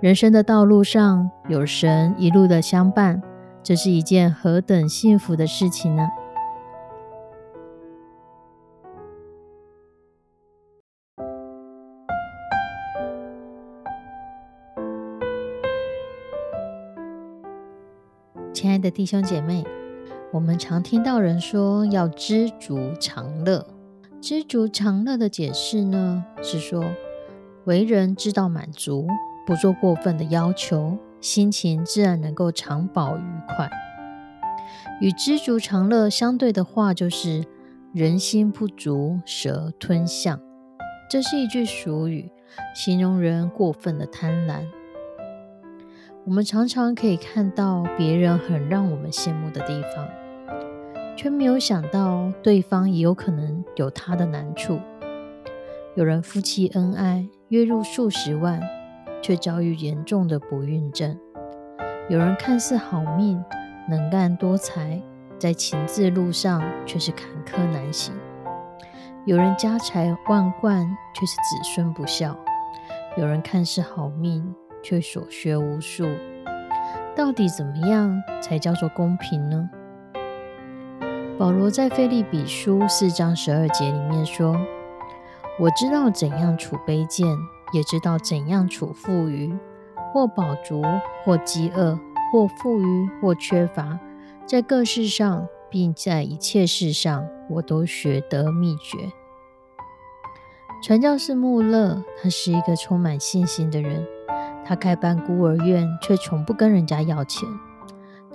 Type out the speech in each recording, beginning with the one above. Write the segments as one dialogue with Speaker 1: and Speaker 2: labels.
Speaker 1: 人生的道路上有神一路的相伴，这是一件何等幸福的事情呢？亲爱的弟兄姐妹，我们常听到人说要知足常乐。知足常乐的解释呢，是说为人知道满足。不做过分的要求，心情自然能够长保愉快。与知足常乐相对的话，就是人心不足蛇吞象。这是一句俗语，形容人过分的贪婪。我们常常可以看到别人很让我们羡慕的地方，却没有想到对方也有可能有他的难处。有人夫妻恩爱，月入数十万。却遭遇严重的不孕症。有人看似好命、能干多才，在情字路上却是坎坷难行；有人家财万贯，却是子孙不孝；有人看似好命，却所学无术。到底怎么样才叫做公平呢？保罗在腓利比书四章十二节里面说：“我知道怎样处卑贱。”也知道怎样处富余，或饱足，或饥饿，或富裕，或缺乏，在各事上，并在一切事上，我都学得秘诀。传教士穆勒，他是一个充满信心的人。他开办孤儿院，却从不跟人家要钱。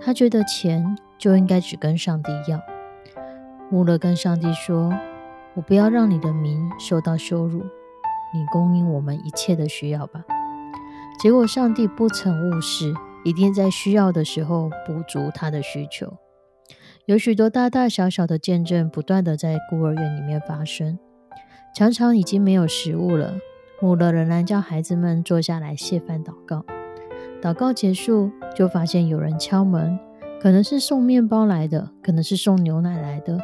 Speaker 1: 他觉得钱就应该只跟上帝要。穆勒跟上帝说：“我不要让你的名受到羞辱。”你供应我们一切的需要吧。结果，上帝不曾误事，一定在需要的时候补足他的需求。有许多大大小小的见证，不断的在孤儿院里面发生。常常已经没有食物了，穆勒仍然叫孩子们坐下来谢饭祷告。祷告结束，就发现有人敲门，可能是送面包来的，可能是送牛奶来的。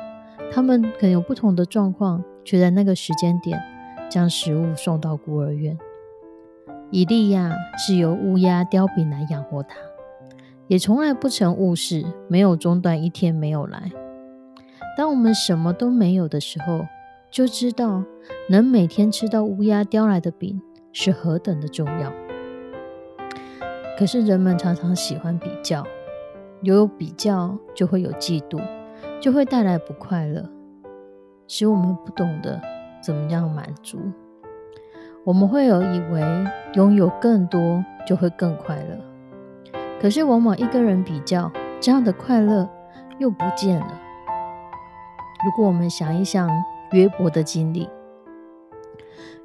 Speaker 1: 他们可能有不同的状况，却在那个时间点。将食物送到孤儿院。以利亚是由乌鸦叼饼来养活他，也从来不曾误事，没有中断一天没有来。当我们什么都没有的时候，就知道能每天吃到乌鸦叼来的饼是何等的重要。可是人们常常喜欢比较，有比较就会有嫉妒，就会带来不快乐，使我们不懂得。怎么样满足？我们会有以为拥有更多就会更快乐，可是往往一个人比较，这样的快乐又不见了。如果我们想一想约伯的经历，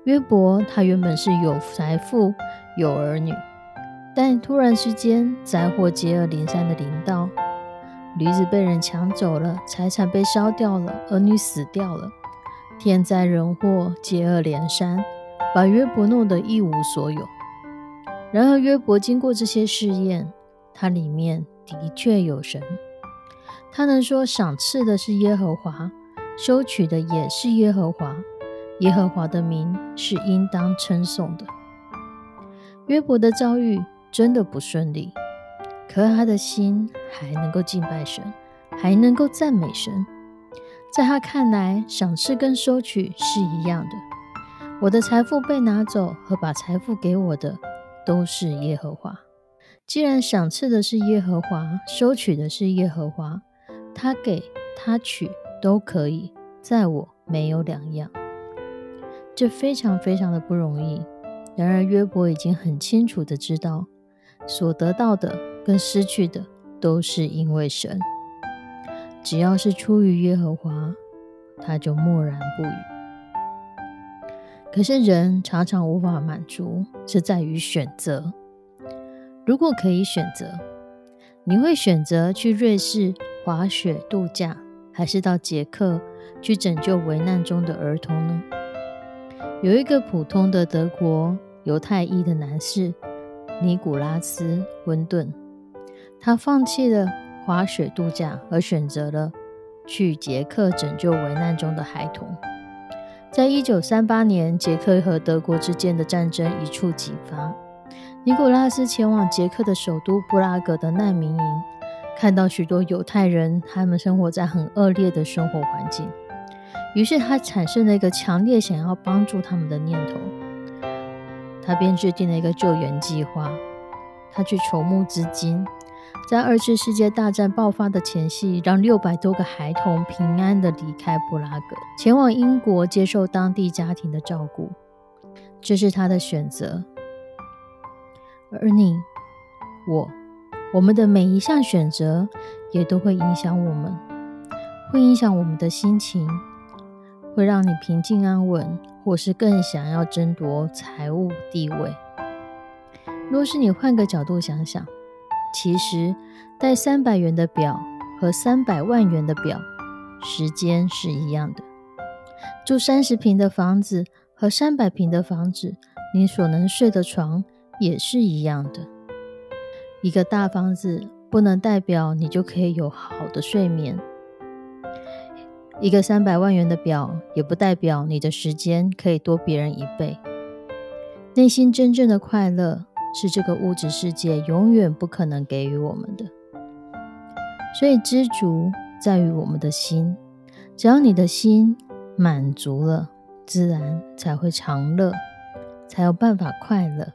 Speaker 1: 约伯他原本是有财富、有儿女，但突然之间灾祸接二连三的临到，驴子被人抢走了，财产被烧掉了，儿女死掉了。天灾人祸接二连三，把约伯弄得一无所有。然而，约伯经过这些试验，他里面的确有神。他能说赏赐的是耶和华，收取的也是耶和华。耶和华的名是应当称颂的。约伯的遭遇真的不顺利，可他的心还能够敬拜神，还能够赞美神。在他看来，赏赐跟收取是一样的。我的财富被拿走和把财富给我的都是耶和华。既然赏赐的是耶和华，收取的是耶和华，他给他取都可以，在我没有两样。这非常非常的不容易。然而约伯已经很清楚的知道，所得到的跟失去的都是因为神。只要是出于耶和华，他就默然不语。可是人常常无法满足，是在于选择。如果可以选择，你会选择去瑞士滑雪度假，还是到捷克去拯救危难中的儿童呢？有一个普通的德国犹太裔的男士尼古拉斯·温顿，他放弃了滑雪度假，而选择了去捷克拯救危难中的孩童。在一九三八年，捷克和德国之间的战争一触即发。尼古拉斯前往捷克的首都布拉格的难民营，看到许多犹太人，他们生活在很恶劣的生活环境。于是他产生了一个强烈想要帮助他们的念头，他便制定了一个救援计划。他去筹募资金。在二次世界大战爆发的前夕，让六百多个孩童平安的离开布拉格，前往英国接受当地家庭的照顾。这是他的选择。而你、我、我们的每一项选择，也都会影响我们，会影响我们的心情，会让你平静安稳，或是更想要争夺财务地位。若是你换个角度想想。其实，带三百元的表和三百万元的表，时间是一样的。住三十平的房子和三百平的房子，你所能睡的床也是一样的。一个大房子不能代表你就可以有好的睡眠，一个三百万元的表也不代表你的时间可以多别人一倍。内心真正的快乐。是这个物质世界永远不可能给予我们的，所以知足在于我们的心。只要你的心满足了，自然才会长乐，才有办法快乐。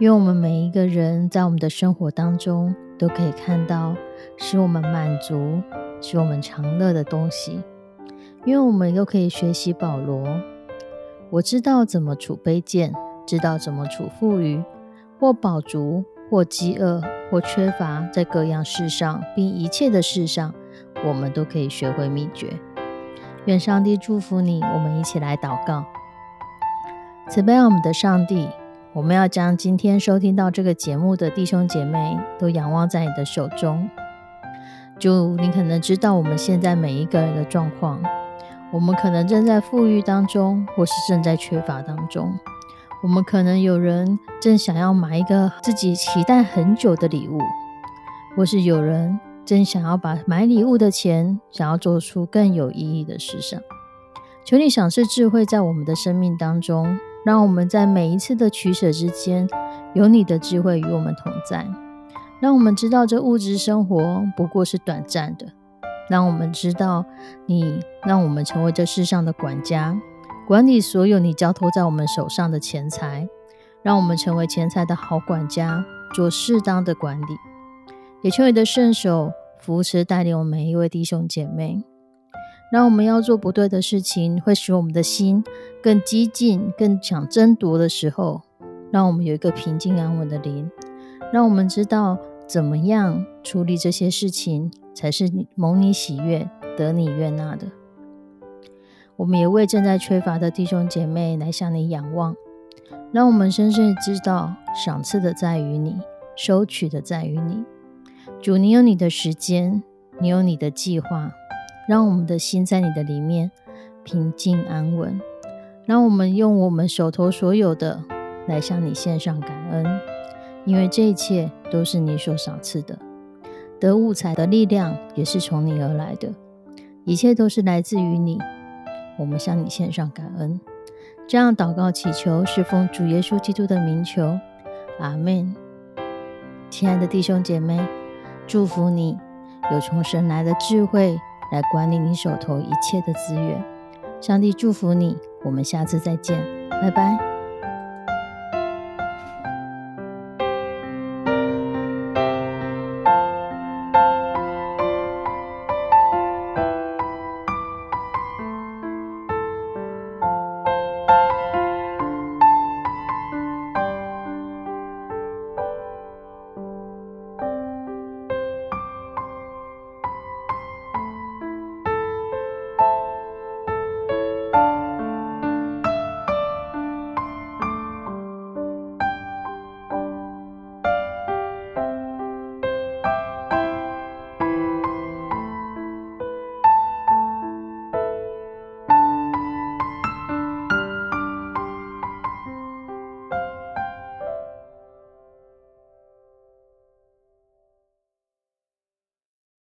Speaker 1: 愿我们每一个人在我们的生活当中都可以看到使我们满足、使我们长乐的东西。因为我们都可以学习保罗，我知道怎么储卑贱。知道怎么处富裕，或饱足，或饥饿，或缺乏，在各样事上，并一切的事上，我们都可以学会秘诀。愿上帝祝福你。我们一起来祷告：慈悲我们的上帝，我们要将今天收听到这个节目的弟兄姐妹都仰望在你的手中。主，你可能知道我们现在每一个人的状况，我们可能正在富裕当中，或是正在缺乏当中。我们可能有人正想要买一个自己期待很久的礼物，或是有人正想要把买礼物的钱想要做出更有意义的事上。求你赏赐智慧在我们的生命当中，让我们在每一次的取舍之间，有你的智慧与我们同在。让我们知道这物质生活不过是短暂的，让我们知道你让我们成为这世上的管家。管理所有你交托在我们手上的钱财，让我们成为钱财的好管家，做适当的管理。也求你的圣手扶持带领我们每一位弟兄姐妹，让我们要做不对的事情，会使我们的心更激进、更想争夺的时候，让我们有一个平静安稳的灵，让我们知道怎么样处理这些事情，才是蒙你喜悦、得你悦纳的。我们也为正在缺乏的弟兄姐妹来向你仰望，让我们深深知道，赏赐的在于你，收取的在于你。主，你有你的时间，你有你的计划，让我们的心在你的里面平静安稳。让我们用我们手头所有的来向你献上感恩，因为这一切都是你所赏赐的。得物财的力量也是从你而来的，一切都是来自于你。我们向你献上感恩，这样祷告祈求，是奉主耶稣基督的名求，阿门。亲爱的弟兄姐妹，祝福你有从神来的智慧来管理你手头一切的资源。上帝祝福你，我们下次再见，拜拜。